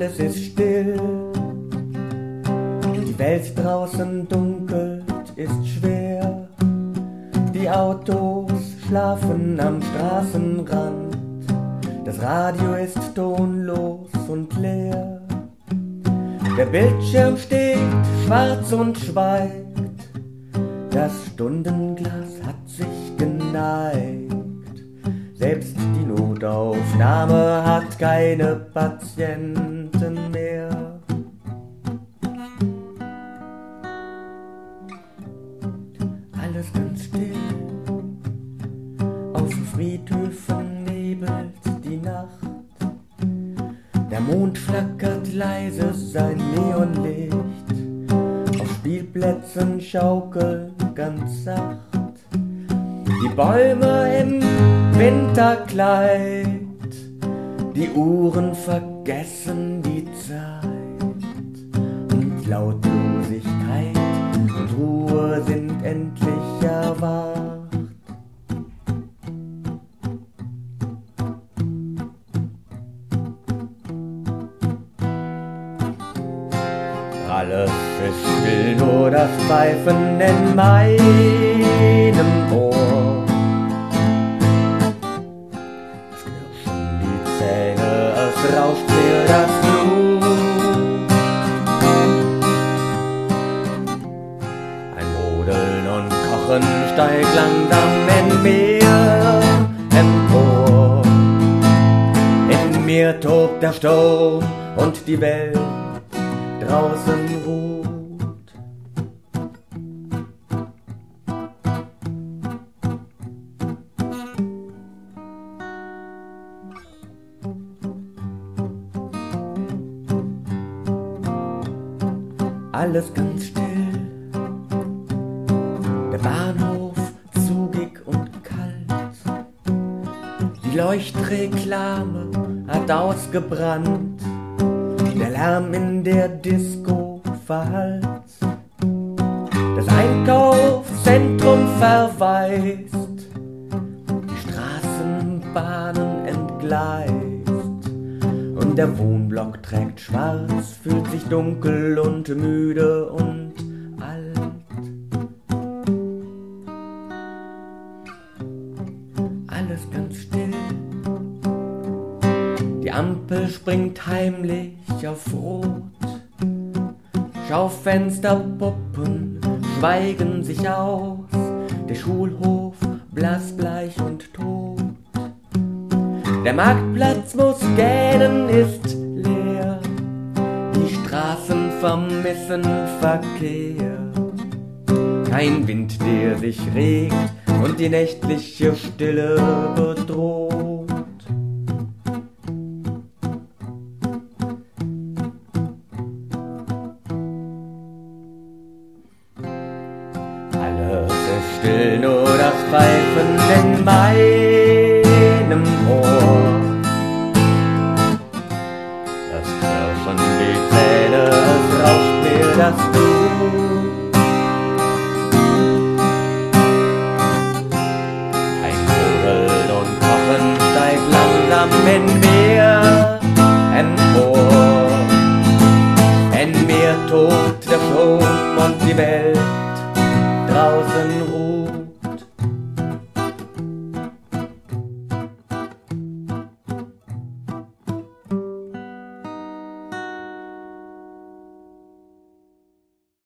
alles ist still. Die Welt draußen dunkelt, ist schwer. Die Autos schlafen am Straßenrand. Das Radio ist tonlos und leer. Der Bildschirm steht schwarz und schweigt. Das Stundenglas hat sich geneigt. Selbst die Notaufnahme hat keine Patienten mehr. Alles ganz still. Auf Friedhöfen nebelt die Nacht. Der Mond flackert leise sein Neonlicht. Auf Spielplätzen schaukeln ganz sacht. Die Bäume im Winterkleid, die Uhren vergessen die Zeit und Lautlosigkeit und Ruhe sind endlich erwacht. Alles ist still, nur das Pfeifen in meinem der Sturm und die Welt draußen ruht. Alles ganz still. Der Bahnhof zugig und kalt. Die Leuchtreklame hat ausgebrannt. Der Lärm in der Disco verhallt. Das Einkaufszentrum verwaist. Die Straßenbahnen entgleist. Und der Wohnblock trägt schwarz, fühlt sich dunkel und müde und alt. Alles ganz still. Ampel springt heimlich auf Rot. Schaufensterpuppen schweigen sich aus. Der Schulhof blassbleich und tot. Der Marktplatz muss gähnen, ist leer. Die Straßen vermissen Verkehr. Kein Wind, der sich regt und die nächtliche Stille bedroht. still nur das Pfeifen in meinem Ohr. Das Knirschen die Zähne, es rauscht mir das Blut. Ein Gurgeln und Kochen steigt langsam in mir empor. In mir tobt der Floh.